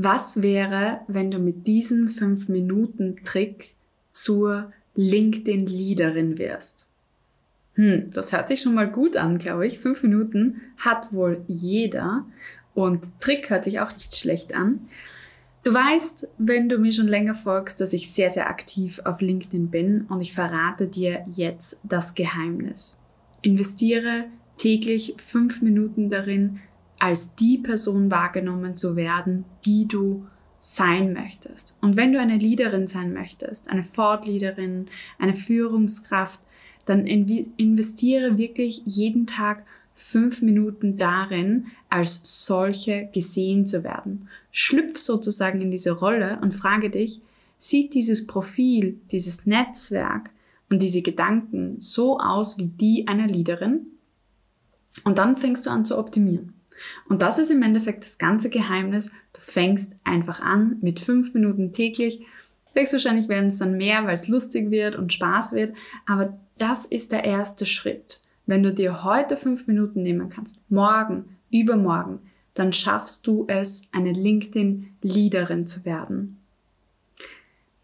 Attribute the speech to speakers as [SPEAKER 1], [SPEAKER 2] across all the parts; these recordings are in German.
[SPEAKER 1] Was wäre, wenn du mit diesem 5-Minuten-Trick zur LinkedIn-Leaderin wirst? Hm, das hört sich schon mal gut an, glaube ich. 5 Minuten hat wohl jeder. Und Trick hört sich auch nicht schlecht an. Du weißt, wenn du mir schon länger folgst, dass ich sehr, sehr aktiv auf LinkedIn bin und ich verrate dir jetzt das Geheimnis. Investiere täglich fünf Minuten darin, als die Person wahrgenommen zu werden, die du sein möchtest. Und wenn du eine Leaderin sein möchtest, eine Fortleaderin, eine Führungskraft, dann investiere wirklich jeden Tag fünf Minuten darin, als solche gesehen zu werden. Schlüpf sozusagen in diese Rolle und frage dich, sieht dieses Profil, dieses Netzwerk und diese Gedanken so aus wie die einer Leaderin? Und dann fängst du an zu optimieren. Und das ist im Endeffekt das ganze Geheimnis. Du fängst einfach an mit fünf Minuten täglich. Höchstwahrscheinlich werden es dann mehr, weil es lustig wird und Spaß wird. Aber das ist der erste Schritt. Wenn du dir heute fünf Minuten nehmen kannst, morgen, übermorgen, dann schaffst du es, eine LinkedIn-Leaderin zu werden.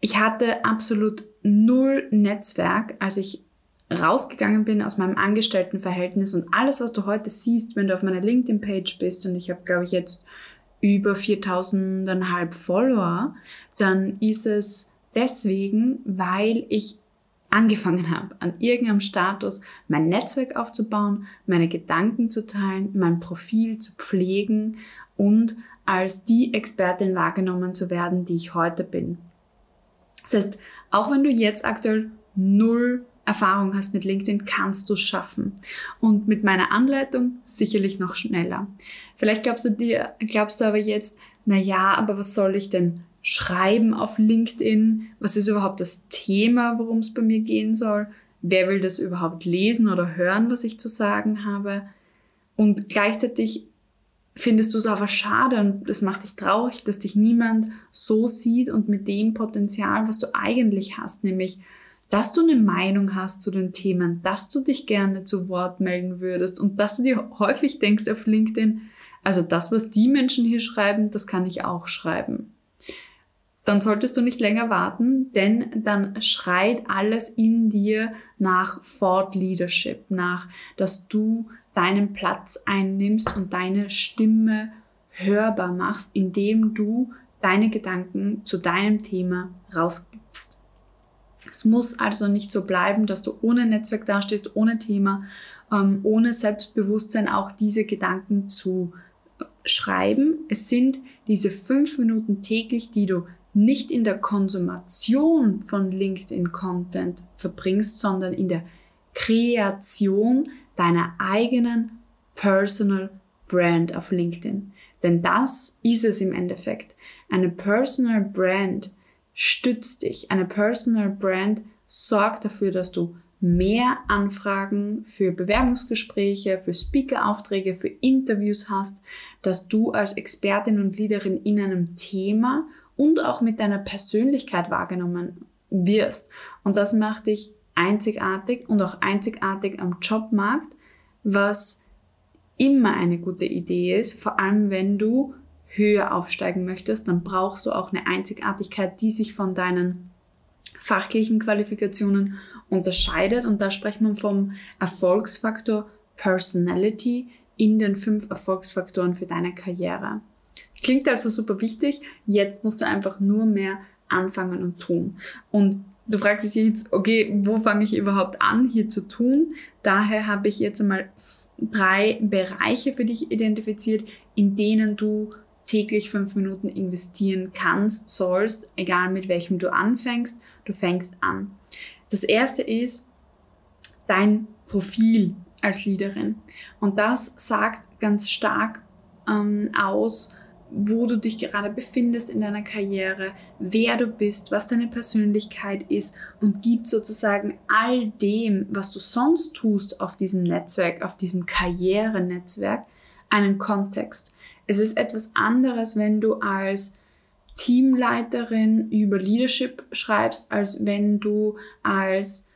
[SPEAKER 1] Ich hatte absolut null Netzwerk, als ich rausgegangen bin aus meinem Angestelltenverhältnis und alles, was du heute siehst, wenn du auf meiner LinkedIn-Page bist und ich habe, glaube ich, jetzt über 4000,5 Follower, dann ist es deswegen, weil ich angefangen habe, an irgendeinem Status mein Netzwerk aufzubauen, meine Gedanken zu teilen, mein Profil zu pflegen und als die Expertin wahrgenommen zu werden, die ich heute bin. Das heißt, auch wenn du jetzt aktuell null Erfahrung hast mit LinkedIn, kannst du es schaffen. Und mit meiner Anleitung sicherlich noch schneller. Vielleicht glaubst du dir, glaubst du aber jetzt, na ja, aber was soll ich denn schreiben auf LinkedIn? Was ist überhaupt das Thema, worum es bei mir gehen soll? Wer will das überhaupt lesen oder hören, was ich zu sagen habe? Und gleichzeitig findest du es aber schade und es macht dich traurig, dass dich niemand so sieht und mit dem Potenzial, was du eigentlich hast, nämlich dass du eine Meinung hast zu den Themen, dass du dich gerne zu Wort melden würdest und dass du dir häufig denkst auf LinkedIn, also das, was die Menschen hier schreiben, das kann ich auch schreiben dann solltest du nicht länger warten, denn dann schreit alles in dir nach Thought Leadership, nach, dass du deinen Platz einnimmst und deine Stimme hörbar machst, indem du deine Gedanken zu deinem Thema rausgibst. Es muss also nicht so bleiben, dass du ohne Netzwerk dastehst, ohne Thema, ähm, ohne Selbstbewusstsein auch diese Gedanken zu schreiben. Es sind diese fünf Minuten täglich, die du nicht in der Konsumation von LinkedIn-Content verbringst, sondern in der Kreation deiner eigenen Personal Brand auf LinkedIn. Denn das ist es im Endeffekt. Eine Personal Brand stützt dich. Eine Personal Brand sorgt dafür, dass du mehr Anfragen für Bewerbungsgespräche, für Speaker-Aufträge, für Interviews hast, dass du als Expertin und Leaderin in einem Thema und auch mit deiner Persönlichkeit wahrgenommen wirst. Und das macht dich einzigartig und auch einzigartig am Jobmarkt, was immer eine gute Idee ist, vor allem wenn du höher aufsteigen möchtest, dann brauchst du auch eine Einzigartigkeit, die sich von deinen fachlichen Qualifikationen unterscheidet. Und da spricht man vom Erfolgsfaktor Personality in den fünf Erfolgsfaktoren für deine Karriere. Klingt also super wichtig. Jetzt musst du einfach nur mehr anfangen und tun. Und du fragst dich jetzt, okay, wo fange ich überhaupt an, hier zu tun? Daher habe ich jetzt einmal drei Bereiche für dich identifiziert, in denen du täglich fünf Minuten investieren kannst, sollst, egal mit welchem du anfängst, du fängst an. Das erste ist dein Profil als Leaderin. Und das sagt ganz stark ähm, aus, wo du dich gerade befindest in deiner Karriere, wer du bist, was deine Persönlichkeit ist und gibt sozusagen all dem, was du sonst tust auf diesem Netzwerk, auf diesem Karrierenetzwerk, einen Kontext. Es ist etwas anderes, wenn du als Teamleiterin über Leadership schreibst, als wenn du als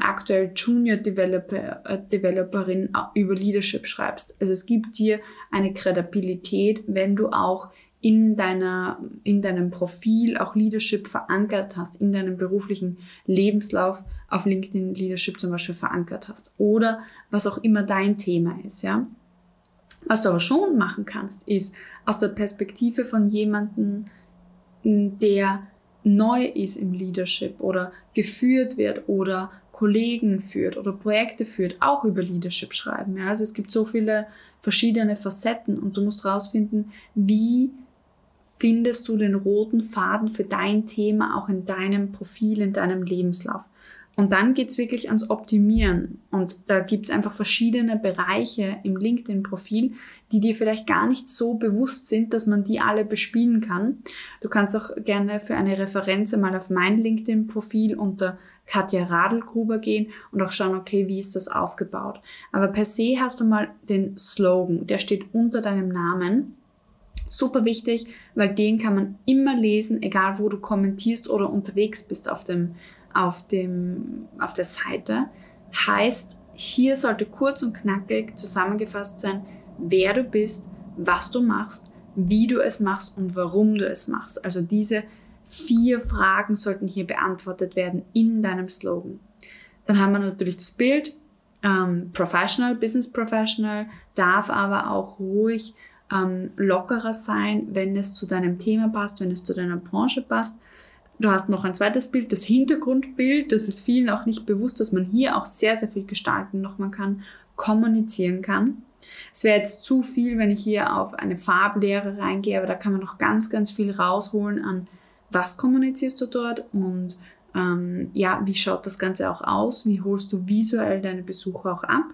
[SPEAKER 1] aktuell Junior Developer, äh, Developerin über Leadership schreibst. Also es gibt dir eine Kredibilität, wenn du auch in deiner, in deinem Profil auch Leadership verankert hast, in deinem beruflichen Lebenslauf auf LinkedIn Leadership zum Beispiel verankert hast oder was auch immer dein Thema ist, ja. Was du aber schon machen kannst, ist aus der Perspektive von jemandem, der neu ist im Leadership oder geführt wird oder Kollegen führt oder Projekte führt, auch über Leadership schreiben. Ja? Also es gibt so viele verschiedene Facetten und du musst rausfinden, wie findest du den roten Faden für dein Thema auch in deinem Profil, in deinem Lebenslauf. Und dann geht's wirklich ans Optimieren. Und da gibt's einfach verschiedene Bereiche im LinkedIn-Profil, die dir vielleicht gar nicht so bewusst sind, dass man die alle bespielen kann. Du kannst auch gerne für eine Referenz mal auf mein LinkedIn-Profil unter Katja Radelgruber gehen und auch schauen, okay, wie ist das aufgebaut. Aber per se hast du mal den Slogan, der steht unter deinem Namen. Super wichtig, weil den kann man immer lesen, egal wo du kommentierst oder unterwegs bist auf dem, auf dem, auf der Seite. Heißt, hier sollte kurz und knackig zusammengefasst sein, wer du bist, was du machst, wie du es machst und warum du es machst. Also diese vier Fragen sollten hier beantwortet werden in deinem Slogan. Dann haben wir natürlich das Bild, ähm, Professional, Business Professional, darf aber auch ruhig ähm, lockerer sein, wenn es zu deinem Thema passt, wenn es zu deiner Branche passt. Du hast noch ein zweites Bild, das Hintergrundbild. Das ist vielen auch nicht bewusst, dass man hier auch sehr, sehr viel gestalten noch man kann, kommunizieren kann. Es wäre jetzt zu viel, wenn ich hier auf eine Farblehre reingehe, aber da kann man noch ganz, ganz viel rausholen an, was kommunizierst du dort und ähm, ja, wie schaut das Ganze auch aus? Wie holst du visuell deine Besucher auch ab?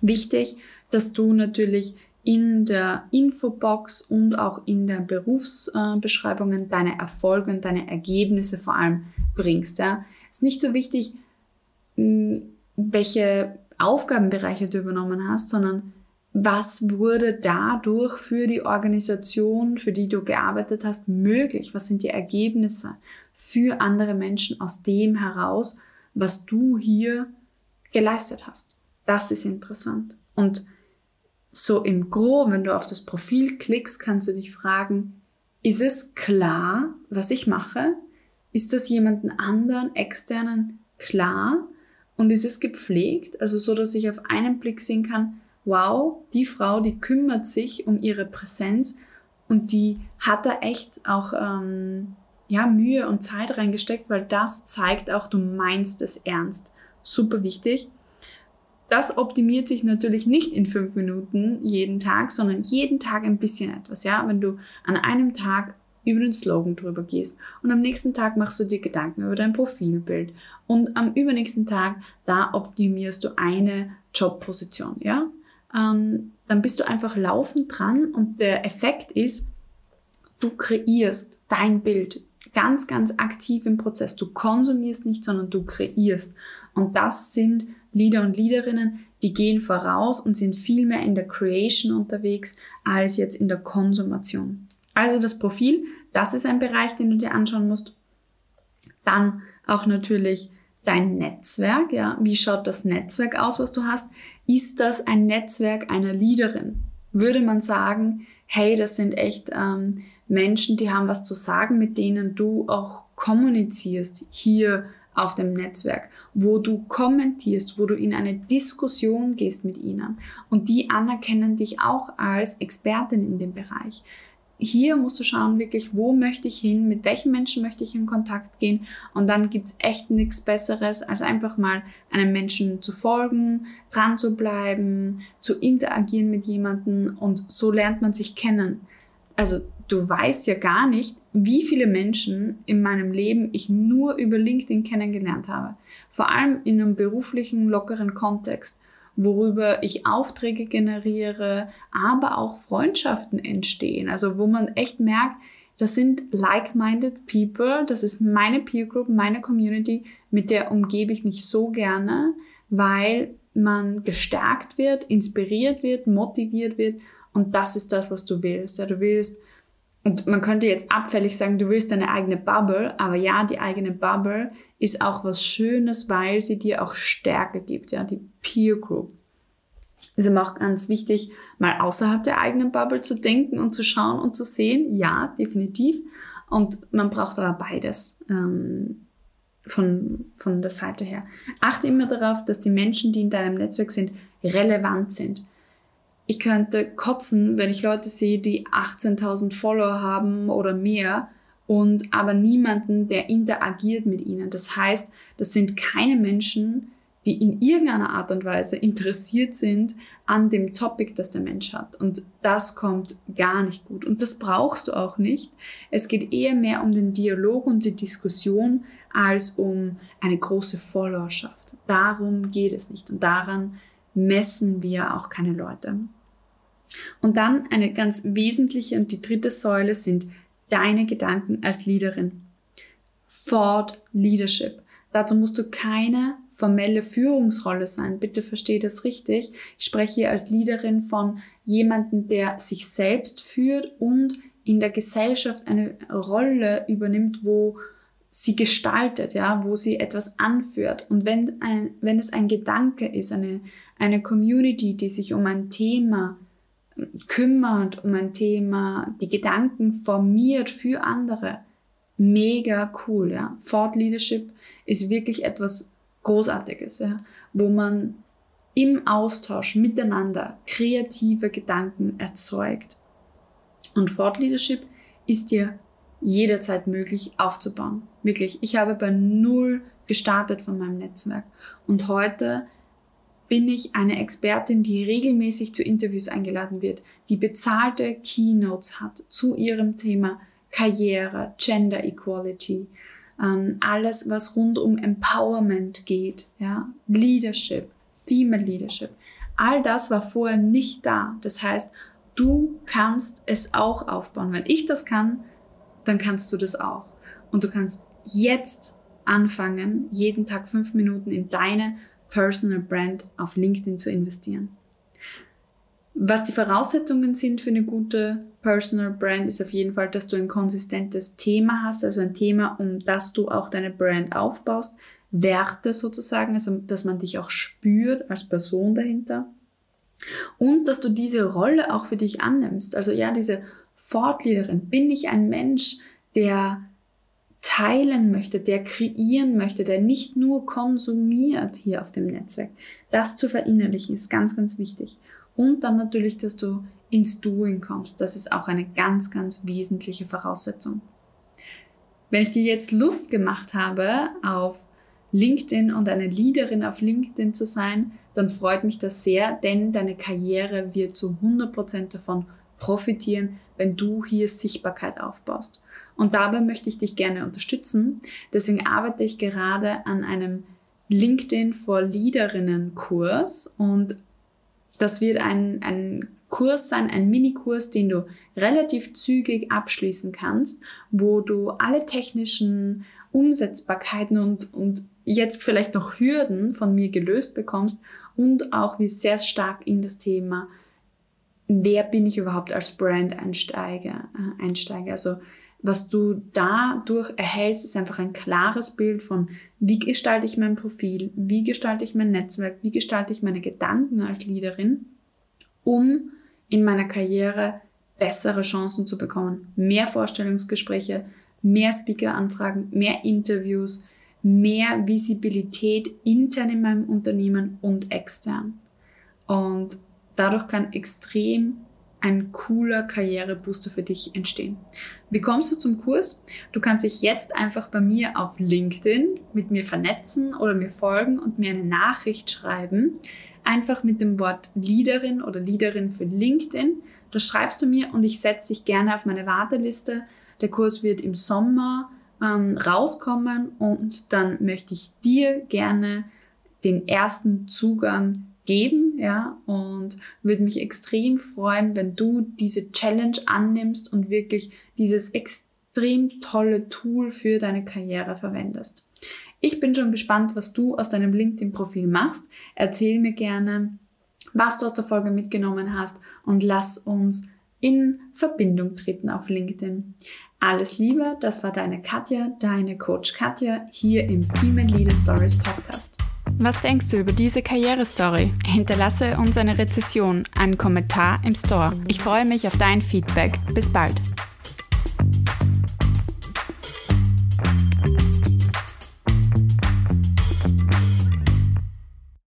[SPEAKER 1] Wichtig, dass du natürlich in der Infobox und auch in der Berufsbeschreibungen deine Erfolge und deine Ergebnisse vor allem bringst. Ja. Ist nicht so wichtig, welche Aufgabenbereiche du übernommen hast, sondern was wurde dadurch für die Organisation, für die du gearbeitet hast, möglich? Was sind die Ergebnisse für andere Menschen aus dem heraus, was du hier geleistet hast? Das ist interessant. Und so im Gro, wenn du auf das Profil klickst, kannst du dich fragen, ist es klar, was ich mache? Ist das jemanden anderen, externen klar? Und ist es gepflegt? Also so, dass ich auf einen Blick sehen kann, wow, die Frau, die kümmert sich um ihre Präsenz und die hat da echt auch ähm, ja, Mühe und Zeit reingesteckt, weil das zeigt auch, du meinst es ernst. Super wichtig das optimiert sich natürlich nicht in fünf Minuten jeden Tag, sondern jeden Tag ein bisschen etwas. Ja, wenn du an einem Tag über den Slogan drüber gehst und am nächsten Tag machst du dir Gedanken über dein Profilbild und am übernächsten Tag da optimierst du eine Jobposition. Ja, ähm, dann bist du einfach laufend dran und der Effekt ist, du kreierst dein Bild ganz, ganz aktiv im Prozess. Du konsumierst nicht, sondern du kreierst. Und das sind Leader und Leaderinnen, die gehen voraus und sind viel mehr in der Creation unterwegs als jetzt in der Konsumation. Also das Profil, das ist ein Bereich, den du dir anschauen musst. Dann auch natürlich dein Netzwerk, ja. Wie schaut das Netzwerk aus, was du hast? Ist das ein Netzwerk einer Leaderin? Würde man sagen, hey, das sind echt ähm, Menschen, die haben was zu sagen, mit denen du auch kommunizierst hier auf dem Netzwerk, wo du kommentierst, wo du in eine Diskussion gehst mit ihnen und die anerkennen dich auch als Expertin in dem Bereich. Hier musst du schauen, wirklich, wo möchte ich hin, mit welchen Menschen möchte ich in Kontakt gehen und dann gibt's echt nichts Besseres, als einfach mal einem Menschen zu folgen, dran zu bleiben, zu interagieren mit jemandem und so lernt man sich kennen. Also du weißt ja gar nicht, wie viele Menschen in meinem Leben ich nur über LinkedIn kennengelernt habe. Vor allem in einem beruflichen, lockeren Kontext, worüber ich Aufträge generiere, aber auch Freundschaften entstehen. Also wo man echt merkt, das sind like-minded people, das ist meine Peer Group, meine Community, mit der umgebe ich mich so gerne, weil man gestärkt wird, inspiriert wird, motiviert wird und das ist das, was du willst. Ja, du willst und man könnte jetzt abfällig sagen, du willst deine eigene Bubble, aber ja, die eigene Bubble ist auch was Schönes, weil sie dir auch Stärke gibt, ja, die Peer Group. Es ist immer auch ganz wichtig, mal außerhalb der eigenen Bubble zu denken und zu schauen und zu sehen. Ja, definitiv. Und man braucht aber beides ähm, von, von der Seite her. Achte immer darauf, dass die Menschen, die in deinem Netzwerk sind, relevant sind. Ich könnte kotzen, wenn ich Leute sehe, die 18.000 Follower haben oder mehr und aber niemanden, der interagiert mit ihnen. Das heißt, das sind keine Menschen, die in irgendeiner Art und Weise interessiert sind an dem Topic, das der Mensch hat. Und das kommt gar nicht gut. Und das brauchst du auch nicht. Es geht eher mehr um den Dialog und die Diskussion als um eine große Followerschaft. Darum geht es nicht. Und daran messen wir auch keine Leute. Und dann eine ganz wesentliche und die dritte Säule sind deine Gedanken als Leaderin. Thought Leadership. Dazu musst du keine formelle Führungsrolle sein. Bitte verstehe das richtig. Ich spreche hier als Leaderin von jemandem, der sich selbst führt und in der Gesellschaft eine Rolle übernimmt, wo sie gestaltet, ja, wo sie etwas anführt. Und wenn, ein, wenn es ein Gedanke ist, eine, eine Community, die sich um ein Thema kümmert, um ein Thema, die Gedanken formiert für andere, mega cool, ja. Thought Leadership ist wirklich etwas Großartiges, ja, wo man im Austausch miteinander kreative Gedanken erzeugt. Und Thought Leadership ist dir jederzeit möglich aufzubauen. Wirklich. Ich habe bei Null gestartet von meinem Netzwerk. Und heute bin ich eine Expertin, die regelmäßig zu Interviews eingeladen wird, die bezahlte Keynotes hat zu ihrem Thema Karriere, Gender Equality, ähm, alles, was rund um Empowerment geht, ja, Leadership, Female Leadership. All das war vorher nicht da. Das heißt, du kannst es auch aufbauen. Wenn ich das kann, dann kannst du das auch. Und du kannst jetzt anfangen, jeden Tag fünf Minuten in deine Personal Brand auf LinkedIn zu investieren. Was die Voraussetzungen sind für eine gute Personal Brand, ist auf jeden Fall, dass du ein konsistentes Thema hast, also ein Thema, um das du auch deine Brand aufbaust, Werte sozusagen, also dass man dich auch spürt als Person dahinter. Und dass du diese Rolle auch für dich annimmst. Also ja, diese Fortleaderin, bin ich ein Mensch, der teilen möchte, der kreieren möchte, der nicht nur konsumiert hier auf dem Netzwerk. Das zu verinnerlichen ist ganz, ganz wichtig. Und dann natürlich, dass du ins Doing kommst. Das ist auch eine ganz, ganz wesentliche Voraussetzung. Wenn ich dir jetzt Lust gemacht habe, auf LinkedIn und eine Leaderin auf LinkedIn zu sein, dann freut mich das sehr, denn deine Karriere wird zu 100% davon profitieren, wenn du hier Sichtbarkeit aufbaust. Und dabei möchte ich dich gerne unterstützen. Deswegen arbeite ich gerade an einem LinkedIn for Leaderinnen Kurs und das wird ein, ein Kurs sein, ein Minikurs, den du relativ zügig abschließen kannst, wo du alle technischen Umsetzbarkeiten und, und jetzt vielleicht noch Hürden von mir gelöst bekommst und auch wie sehr stark in das Thema, wer bin ich überhaupt als Brand einsteige, äh, einsteige. Also was du dadurch erhältst, ist einfach ein klares Bild von, wie gestalte ich mein Profil, wie gestalte ich mein Netzwerk, wie gestalte ich meine Gedanken als Leaderin, um in meiner Karriere bessere Chancen zu bekommen. Mehr Vorstellungsgespräche, mehr Speaker-Anfragen, mehr Interviews, mehr Visibilität intern in meinem Unternehmen und extern. Und dadurch kann extrem ein cooler Karrierebooster für dich entstehen. Wie kommst du zum Kurs? Du kannst dich jetzt einfach bei mir auf LinkedIn mit mir vernetzen oder mir folgen und mir eine Nachricht schreiben. Einfach mit dem Wort Leaderin oder Leaderin für LinkedIn. Das schreibst du mir und ich setze dich gerne auf meine Warteliste. Der Kurs wird im Sommer ähm, rauskommen und dann möchte ich dir gerne den ersten Zugang geben, ja, und würde mich extrem freuen, wenn du diese Challenge annimmst und wirklich dieses extrem tolle Tool für deine Karriere verwendest. Ich bin schon gespannt, was du aus deinem LinkedIn-Profil machst. Erzähl mir gerne, was du aus der Folge mitgenommen hast und lass uns in Verbindung treten auf LinkedIn. Alles Liebe, das war deine Katja, deine Coach Katja hier im Female Leader Stories Podcast. Was denkst du über diese Karrierestory? Hinterlasse uns eine Rezession, einen Kommentar im Store. Ich freue mich auf dein Feedback. Bis bald.